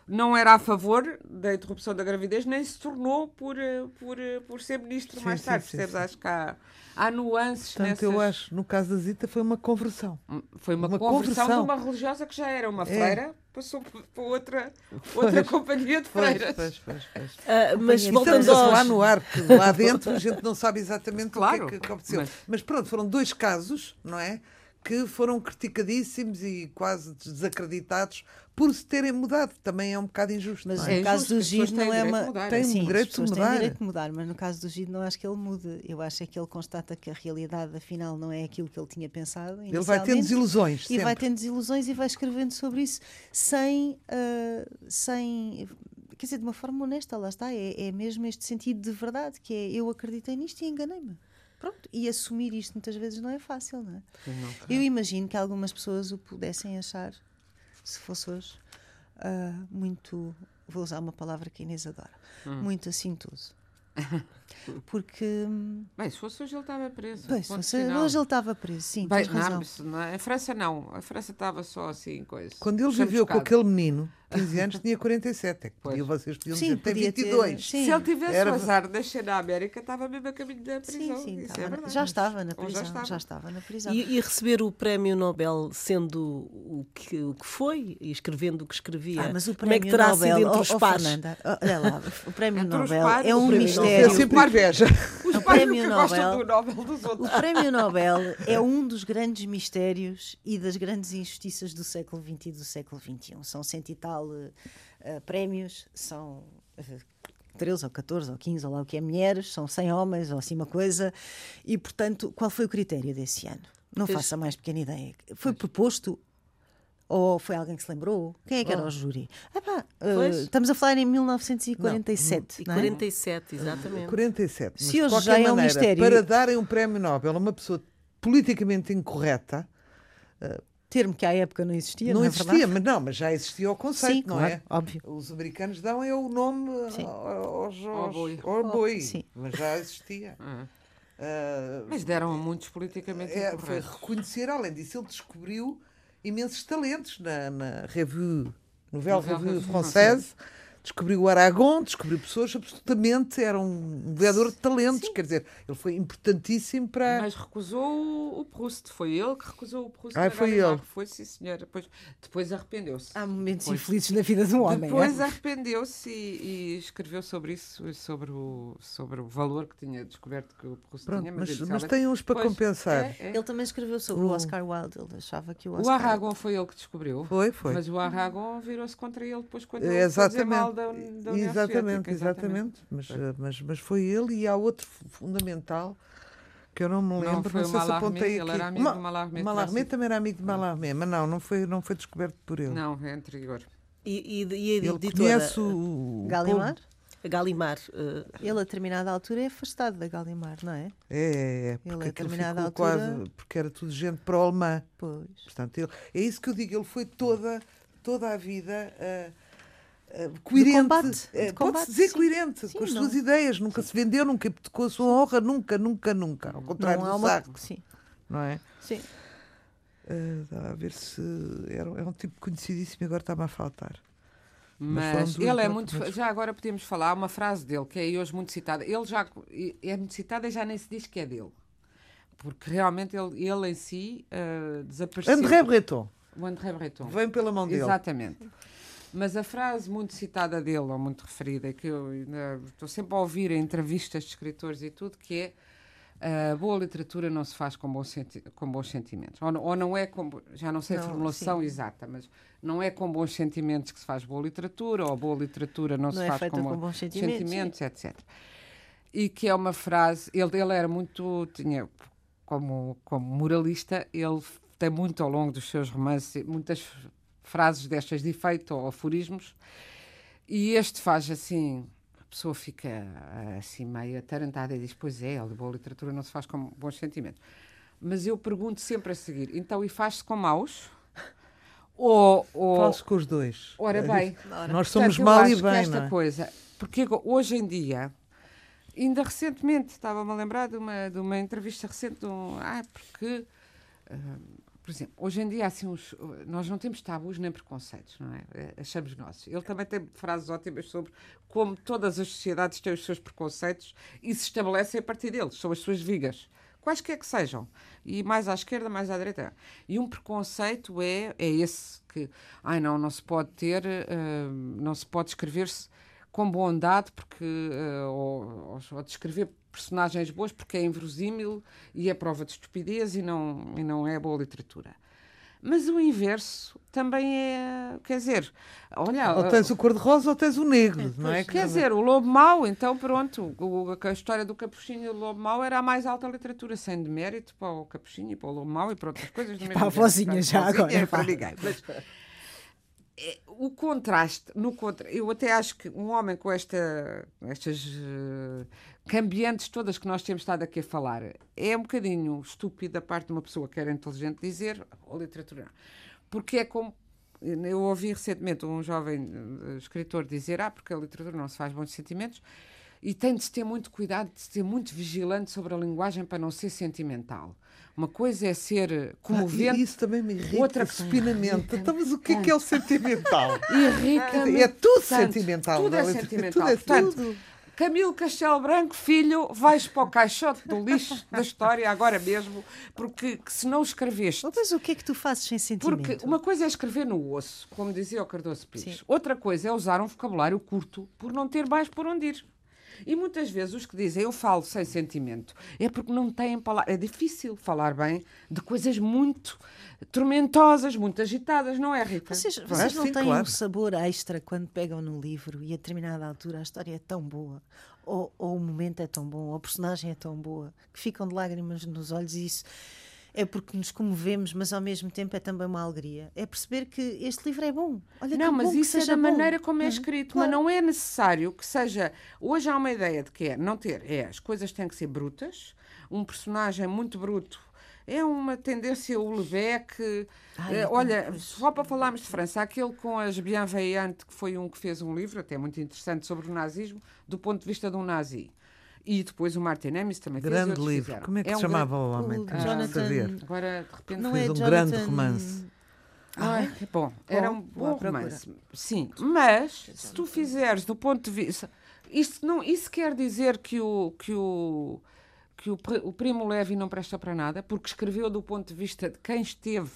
B: não era a favor da interrupção da gravidez, nem se tornou por, eh, por, eh, por ser ministro sim, mais tarde. Sim, percebes? Sim, Acho que há, há nuances
C: Portanto,
B: nessas...
C: eu acho, no caso da Zita, foi uma conversão.
B: Hum, foi uma, uma conversão, conversão, de uma religiosa que já era uma é. freira, passou para outra, outra companhia de freiras. Pois, pois, pois,
A: uh, mas
C: voltamos a falar no ar, porque lá dentro a gente não sabe exatamente claro, o que é que aconteceu. Mas... mas pronto, foram dois casos, não é? Que foram criticadíssimos e quase desacreditados por se terem mudado. Também é um bocado injusto.
D: Mas
C: é?
D: no caso do Gide não é uma.
C: Tem Sim, direito de mudar. Têm
D: direito de mudar, mas no caso do Gide não acho que ele mude. Eu acho é que ele constata que a realidade, afinal, não é aquilo que ele tinha pensado.
C: Ele vai tendo desilusões.
D: E
C: sempre.
D: vai tendo desilusões e vai escrevendo sobre isso sem. Uh, sem quer dizer, de uma forma honesta, lá está. É, é mesmo este sentido de verdade, que é eu acreditei nisto e enganei-me. Pronto, e assumir isto muitas vezes não é fácil, não é? Não, Eu imagino que algumas pessoas o pudessem achar, se fosse hoje, uh, muito. Vou usar uma palavra que a Inês adora, hum. muito assintoso. Porque.
B: Bem, se fosse hoje ele estava preso.
D: Bem, se fosse hoje ele estava preso, sim. Bem, não,
B: não, a França não. A França estava só assim, coisa.
C: Quando ele viveu com aquele menino, 15 anos, tinha 47. É que podia, vocês podiam sim, dizer, tem 22. Ter,
B: sim. Se ele tivesse Era... o azar de nascer na América, estava mesmo a caminho da prisão. Sim, sim, estava,
D: é já estava na prisão. Já estava. já estava. na prisão.
A: E, e, receber o prémio Nobel sendo o que, o que foi e escrevendo o que escrevia. Ah, mas o prémio Como é que terá Nobel, sido entre os oh, pares?
D: Fernanda, olha lá, o prémio Nobel é um mistério.
C: É sempre inveja.
B: Os o prémio Nobel, Nobel dos outros.
D: O prémio Nobel é um dos grandes mistérios e das grandes injustiças do século XX e do século XXI. São cento e tal uh, prémios, são uh, eh, 13 ou 14 ou 15 ou lá o que é mulheres, são 100 homens ou assim uma coisa. E, portanto, qual foi o critério desse ano? Não faça mais pequena ideia. Foi proposto ou foi alguém que se lembrou? Quem é que era o júri? Epá, uh, estamos a falar em 1947. Não,
A: não é? 47, exatamente.
C: 47. Se hoje já é um mistério. Para darem um prémio Nobel a uma pessoa politicamente incorreta.
D: Uh, Termo que à época não existia, não,
C: não é existia, mas não, mas já existia o conceito, Sim, não
D: claro,
C: é?
D: Óbvio.
C: Os americanos dão é o nome Sim. aos, aos, ao boi, ao boi Sim. mas já existia.
B: Uh, mas deram a muitos politicamente é,
C: Foi reconhecer, além disso, ele descobriu imensos talentos na, na Revue, Nouvelle Revue Française descobriu o Aragon, descobriu pessoas absolutamente, era um vereador de talentos, Sim. quer dizer, ele foi importantíssimo para...
B: Mas recusou o Proust, foi ele que recusou o Proust.
C: Ah, foi ele.
B: Foi, sim, senhora. Depois, depois arrependeu-se.
D: Há momentos depois, infelizes na vida de um homem.
B: Depois é? arrependeu-se e, e, escreveu sobre isso, sobre o, sobre o valor que tinha descoberto que o Proust
C: Pronto,
B: tinha.
C: Mas, mas, mas tem uns para pois, compensar. É,
D: é. Ele também escreveu sobre o Oscar Wilde, ele achava que o Oscar...
B: O Aragon foi ele que descobriu.
C: Foi, foi.
B: Mas o Aragon virou-se contra ele depois quando ele Exatamente. mal da, da
C: exatamente, exatamente. Mas, eh, mas, mas foi ele e há outro fundamental que eu não me lembro, não,
B: foi
C: não sei
B: se apontei aqui. Ele era amigo Ma, do Mallarmé.
C: Mallarmé também era amigo de Mallarmé, mas não, não foi, não foi descoberto por ele.
B: Não, é anterior.
A: E, e, e a
C: ele editora? conhece o...
D: Galimar?
A: A Galimar. Uh...
D: Ele, a determinada altura, é afastado da Galimar, não é?
C: É, é, é. Porque ele, a determinada altura. Quase, porque era tudo gente para o alemã.
D: Pois.
C: Portanto, ele, é isso que eu digo, ele foi toda, toda a vida. Uh, Uh, coerente, combate, uh, pode-se dizer sim. coerente sim, com as não. suas ideias, nunca sim. se vendeu, nunca hipotecou a sua honra, nunca, nunca, nunca. Ao contrário não, do uma... Sim. Não é?
D: Sim.
C: Uh, a ver se. Era, é um tipo conhecidíssimo e agora está-me a faltar.
B: Mas, Mas ele é muito. Mas... Já agora podemos falar uma frase dele que é hoje muito citada. Ele já é muito citada e já nem se diz que é dele. Porque realmente ele, ele em si uh, desapareceu.
C: André Breton.
B: O André Breton.
C: Vem pela mão dele.
B: Exatamente. Mas a frase muito citada dele, ou muito referida, que eu estou sempre a ouvir em entrevistas de escritores e tudo, que é a boa literatura não se faz com bons, senti com bons sentimentos. Ou, ou, não é com. Já não sei não, a formulação sim. exata, mas não é com bons sentimentos que se faz boa literatura, ou boa literatura não, não se é faz com, com, bons sentimentos, sentimentos etc. E que é uma frase. Ele, ele era muito. Tinha, como, como moralista, ele tem muito ao longo dos seus romances, muitas frases destas de efeito ou aforismos, e este faz assim, a pessoa fica eh, assim meio atarantada e diz, pois é, a boa literatura não se faz com bons sentimentos. Mas eu pergunto sempre a seguir, então e faz-se com maus?
C: Ou, ou... Faz-se com os dois.
B: Ora bem,
C: nós somos Portanto, mal e bem,
B: esta
C: não é?
B: coisa, porque hoje em dia, ainda recentemente, estava-me a lembrar de uma, de uma entrevista recente, de um, ah, porque... Uh, por exemplo, hoje em dia, assim, uns, nós não temos tabus nem preconceitos, não é? é? Achamos nós. Ele também tem frases ótimas sobre como todas as sociedades têm os seus preconceitos e se estabelecem a partir deles, são as suas vigas quaisquer que sejam, e mais à esquerda, mais à direita. E um preconceito é, é esse que, ai não, não se pode ter, uh, não se pode escrever-se com bondade porque, uh, ou, ou, descrever personagens boas porque é inverosímil e é prova de estupidez e não, e não é boa literatura. Mas o inverso também é. Quer dizer, olha.
C: Ou tens o cor-de-rosa ou tens o negro, é, não é?
B: Quer dizer, o Lobo Mau, então pronto. O, a história do Capuchinho e o Lobo Mau era a mais alta literatura, sem demérito para o Capuchinho e para o Lobo Mau e para outras coisas. Do
A: para a vozinha já agora.
B: Para ninguém. Mas, é, o contraste, no contra, eu até acho que um homem com esta, estas uh, cambiantes todas que nós temos estado aqui a falar é um bocadinho estúpido da parte de uma pessoa que era inteligente dizer a literatura. Porque é como. Eu ouvi recentemente um jovem uh, escritor dizer: Ah, porque a literatura não se faz bons sentimentos e tem de se ter muito cuidado, de se ter muito vigilante sobre a linguagem para não ser sentimental. Uma coisa é ser comovente.
C: Ah, isso também me irrita outra supinamente. Então, mas o que é que é o sentimental?
B: Irrita-me.
C: É tudo tanto, sentimental.
B: Tudo é, é sentimental. Tudo é Portanto, tudo. Camilo Castelo Branco, filho, vais para o caixote do lixo da história agora mesmo, porque se não escreveste.
D: Mas o que é que tu fazes sem sentimento?
B: Porque uma coisa é escrever no osso, como dizia o Cardoso Pires. Sim. Outra coisa é usar um vocabulário curto por não ter mais por onde ir. E muitas vezes os que dizem eu falo sem sentimento é porque não têm palavras. É difícil falar bem de coisas muito tormentosas, muito agitadas, não é, Rita?
D: Vocês, vocês não Sim, têm claro. um sabor extra quando pegam no livro e a determinada altura a história é tão boa, ou, ou o momento é tão bom, ou a personagem é tão boa, que ficam de lágrimas nos olhos e isso é porque nos comovemos, mas ao mesmo tempo é também uma alegria. É perceber que este livro é bom.
B: Olha não, mas isso é da bom. maneira como é escrito, claro. mas não é necessário que seja. Hoje há uma ideia de que é não ter, é as coisas têm que ser brutas, um personagem muito bruto. É uma tendência, o Lebec. Ai, uh, olha, só para falarmos de França, aquele com as Bienveillantes, que foi um que fez um livro, até muito interessante, sobre o nazismo, do ponto de vista de um nazi. E depois o Martin Amis também
C: grande
B: fez.
C: Grande livro.
B: Fizeram.
C: Como é que é se um chamava grande... o homem?
D: O Jonathan...
B: Agora, de repente,
C: não fez é um Jonathan... grande romance.
B: Ah, é? bom, era um bom romance. Sim, mas se tu fizeres do ponto de vista. Isso, não, isso quer dizer que o. Que o que o, o Primo Levi não presta para nada, porque escreveu do ponto de vista de quem esteve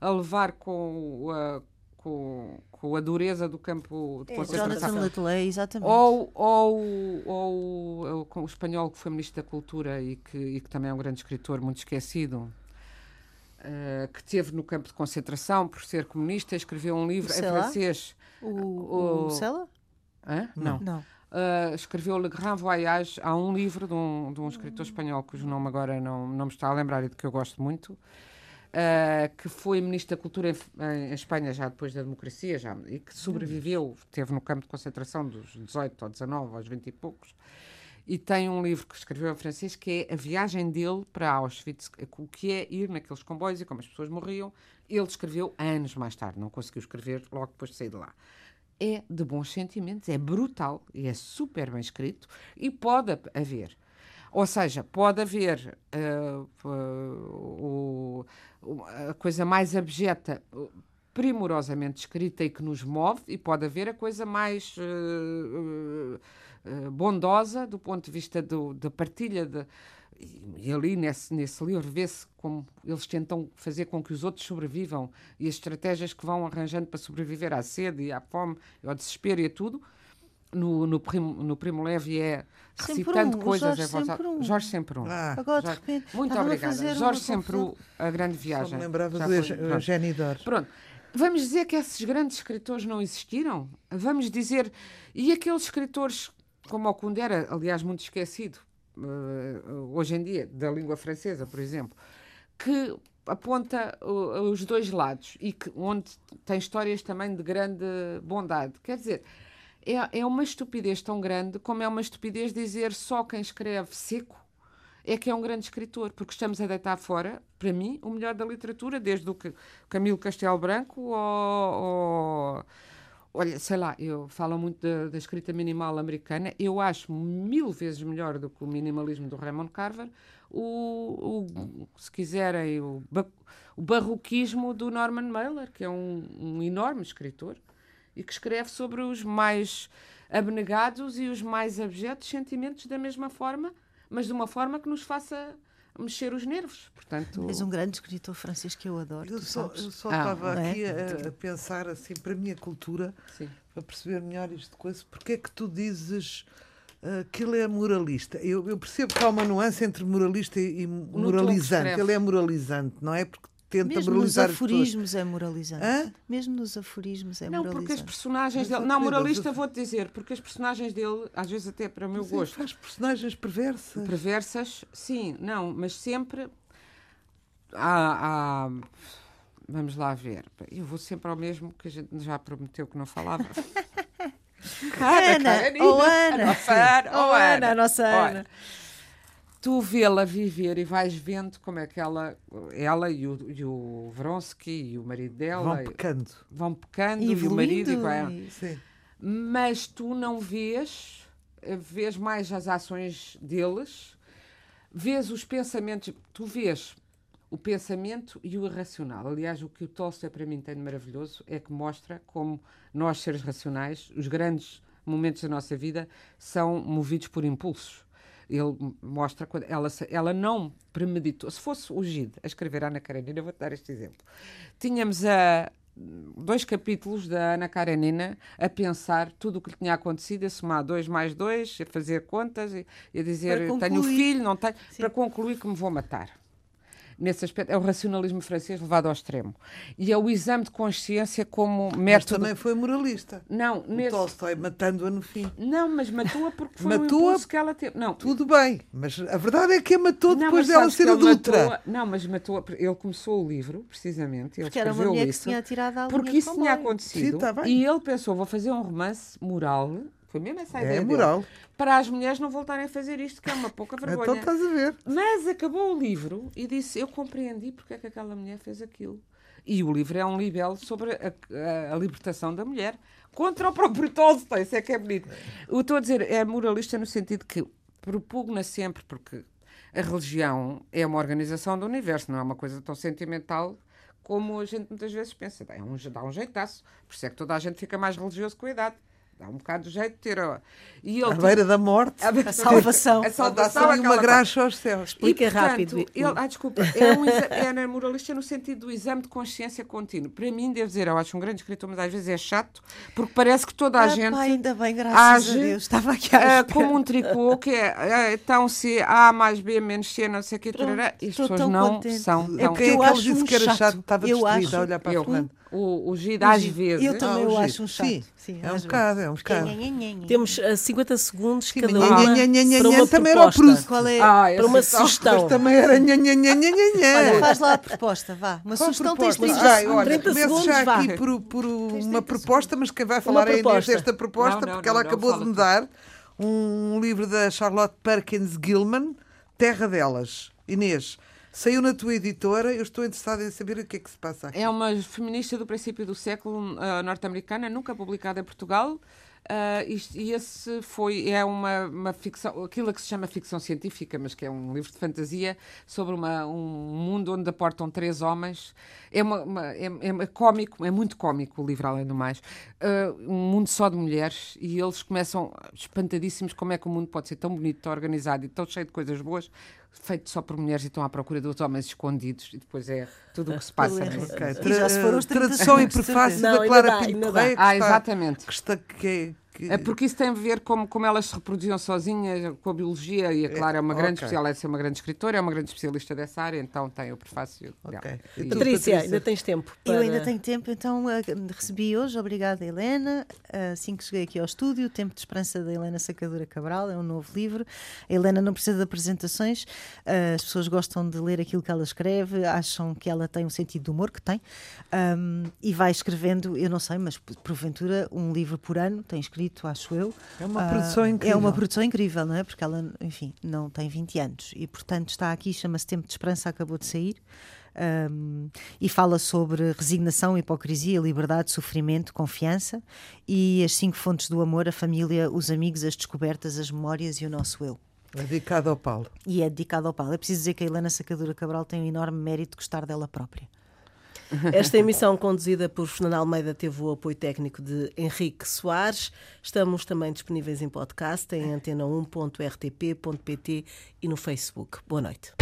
B: a levar com, a, com, com a dureza do campo de é, concentração.
D: Jonathan exatamente.
B: Ou, ou, ou, ou com o espanhol que foi ministro da Cultura e que, e que também é um grande escritor, muito esquecido, uh, que teve no campo de concentração por ser comunista, escreveu um livro em francês.
D: O, o, o Sela?
B: Hã?
D: Não. Não.
B: Uh, escreveu Le Grand Voyage. Há um livro de um, de um escritor espanhol cujo nome agora não, não me está a lembrar e de que eu gosto muito, Uh, que foi Ministro da Cultura em, em, Espanha já depois da democracia já, e que sobreviveu, esteve no campo de concentração dos 18 ou 19 aos 20 e poucos, e tem um livro que escreveu em francês que é a viagem dele para Auschwitz, o que é ir naqueles comboios e como as pessoas morriam. Ele escreveu anos mais tarde, não conseguiu escrever logo depois de sair de lá. É de bons sentimentos, é brutal e é super bem escrito e pode haver ou seja, pode haver uh, uh, a coisa mais abjeta primorosamente escrita e que nos move, e pode haver a coisa mais uh, uh, bondosa do ponto de vista do, da partilha de, e, ali nesse, nesse livro vê-se como eles tentam fazer com que os outros sobrevivam e as estratégias que vão arranjando para sobreviver à sede e à fome, ao desespero e a tudo no, no, Primo, no Primo Levi é recitando um, coisas.
D: Jorge, é sempre um.
B: Jorge sempre um.
D: Ah. Agora, de repente,
B: Muito obrigada. Jorge sempre um, a grande viagem. Só
C: me lembrava do Eugénio Dor.
B: Pronto. Vamos dizer que esses grandes escritores não existiram? Vamos dizer. E aqueles escritores como o Kundera, aliás, muito esquecido uh, hoje em dia, da língua francesa, por exemplo, que aponta uh, os dois lados e que, onde tem histórias também de grande bondade. Quer dizer, é, é uma estupidez tão grande como é uma estupidez dizer só quem escreve seco é que é um grande escritor, porque estamos a deitar fora, para mim, o melhor da literatura, desde o Camilo Castelo Branco ou, olha, sei lá, eu falo muito da, da, escrita minimal americana, eu acho mil vezes melhor do que o minimalismo do Raymond Carver, o, o se quiserem, o, o barroquismo do Norman Mailer, que é um, um enorme escritor e que escreve sobre os mais abnegados e os mais abjetos sentimentos da mesma forma, mas de uma forma que nos faça mexer os nervos. Portanto...
D: És um grande escritor francês que eu adoro.
C: Eu só, eu só ah, estava aqui é? a, a, pensar assim para a minha cultura, Sim. para perceber melhor isto de coisa, porque é que tu dizes uh, que ele é moralista? Eu, eu, percebo que há uma nuance entre moralista e, e moralizante. Ele é moralizante, não é? Porque tenta
D: Mesmo moralizar nos aforismos é moralizante. Hã? Mesmo nos aforismos é
B: não,
D: moralizante.
B: Não, porque as personagens dele. Não, moralista vou-te dizer, porque as personagens dele, às vezes até para o meu
C: mas
B: gosto.
C: Faz personagens perversas.
B: Perversas, sim, não, mas sempre há, há. Vamos lá ver. Eu vou sempre ao mesmo que a gente já prometeu que não falava.
D: Ana, ou Ana,
B: a nossa Ana,
D: ou Ana, a nossa Ana
B: tu vê-la viver e vais vendo como é que ela, ela e o, e o Vronsky e o marido dela
C: vão pecando,
B: vão pecando e, e o marido e, Sim. mas tu não vês, vês mais as ações deles, vês os pensamentos, tu vês o pensamento e o irracional. Aliás, o que o Tolstói para mim tem de maravilhoso é que mostra como nós, seres racionais, os grandes momentos da nossa vida são movidos por impulsos ele mostra quando ela, ela não premeditou. Se fosse o Gide a escrever Ana Karenina, vou-te dar este exemplo. Tínhamos a, dois capítulos da Ana Karenina a pensar tudo o que lhe tinha acontecido, a somar dois mais dois, a fazer contas e, a dizer tenho filho, não tenho, Sim. para concluir que me vou matar nesse aspecto, é o racionalismo francês levado ao extremo. E é o exame de consciência como método.
C: Mas também foi moralista.
B: Não,
C: o nesse... Tolstói matando-a no fim.
B: Não, mas matou-a porque foi matou um impulso que ela teve. Não.
C: Tudo bem, mas a verdade é que a matou não, depois dela ser adulta.
B: Não, mas matou Ele começou o livro, precisamente. Ele
D: porque era uma mulher que tinha tirado a
B: Porque isso tinha acontecido. Sim, tá e ele pensou: vou fazer um romance moral foi mesmo essa a é ideia. É moral. Dele, para as mulheres não voltarem a fazer isto, que é uma pouca então vergonha.
C: Então estás a ver.
B: Mas acabou o livro e disse: Eu compreendi porque é que aquela mulher fez aquilo. E o livro é um libelo sobre a, a, a libertação da mulher contra o próprio Tolstói. Isso é que é bonito. Eu estou a dizer, é moralista no sentido que propugna sempre, porque a religião é uma organização do universo, não é uma coisa tão sentimental como a gente muitas vezes pensa. É um, dá um jeitaço. Por isso é que toda a gente fica mais religioso com a idade. Dá um bocado de jeito de ter.
C: E ele, a beira da morte.
D: A, a salvação.
C: A salvação e uma graxa aos céus.
D: Explica e, portanto, rápido.
B: Ele, ah, desculpa. É, um, é na moralista no sentido do exame de consciência contínuo. Para mim, devo dizer, eu acho um grande escritor, mas às vezes é chato, porque parece que toda a ah, gente. Pá,
D: ainda bem, graças age, a Deus. Estava aqui a
B: uh, como um tricô, que é, então se A mais B menos C, não sei o que, e as pessoas não
D: contente.
B: são.
C: É porque eu acho disse que era chato, estava destruída a olhar para a Fernanda.
B: O, o Gide, às vezes.
D: Eu também ah, o acho um chato.
C: Sim, Sim é um bocado, é um bocado.
A: Temos uh, 50 segundos Sim, cada uma para uma
C: também era o Proust.
D: Qual é?
A: Ah, para uma sugestão.
C: Também era nha, nha, nha, nha, nha.
D: Olha, faz lá a proposta, vá. Uma Qual sugestão tens 30
C: ah, segundos. Olha, 30 segundos, já vá. aqui por, por uma proposta, mas quem vai falar é Inês desta proposta, não, não, porque não, ela acabou de me dar um livro da Charlotte Perkins Gilman, Terra Delas. Inês, Saiu na tua editora, eu estou interessada em saber o que é que se passa aqui.
B: É uma feminista do princípio do século uh, norte-americana, nunca publicada em Portugal. Uh, isto, e esse foi é uma, uma ficção, aquilo que se chama ficção científica, mas que é um livro de fantasia sobre uma, um mundo onde aportam três homens. É, uma, uma é, é cómico, é muito cómico o livro, além do mais. Uh, um mundo só de mulheres e eles começam espantadíssimos como é que o mundo pode ser tão bonito, tão organizado e tão cheio de coisas boas, feito só por mulheres e estão à procura de outros homens escondidos e depois é tudo o que se passa.
C: Okay. Tra tradução e prefácio da Clara Pinto Correia.
B: Ah, exatamente.
C: Que está, que é
B: que... É porque isso tem a ver com como elas se reproduziam sozinhas, com a biologia, e a Clara é uma grande okay. especialista, é uma grande escritora, é uma grande especialista dessa área, então tem o prefácio
A: okay. dela. E tu, Patrícia, ainda tens tempo.
D: Para... Eu ainda tenho tempo, então uh, recebi hoje, obrigada Helena, uh, assim que cheguei aqui ao estúdio, o Tempo de Esperança da Helena Sacadura Cabral, é um novo livro. A Helena não precisa de apresentações, uh, as pessoas gostam de ler aquilo que ela escreve, acham que ela tem um sentido de humor, que tem, um, e vai escrevendo, eu não sei, mas porventura um livro por ano, tem escrito escrito, acho eu.
C: É uma produção uh, incrível.
D: É uma produção incrível, não é? Porque ela, enfim, não tem 20 anos e, portanto, está aqui, chama-se Tempo de Esperança, acabou de sair. Um, e fala sobre resignação, hipocrisia, liberdade, sofrimento, confiança e as cinco fontes do amor, a família, os amigos, as descobertas, as memórias e o nosso eu.
C: É dedicado ao Paulo.
D: E é dedicado ao Paulo. É preciso dizer que a Helena Sacadura Cabral tem um enorme mérito de gostar dela própria.
A: Esta emissão conduzida por Fernando Almeida teve o apoio técnico de Henrique Soares. Estamos também disponíveis em podcast, em antena1.rtp.pt e no Facebook. Boa noite.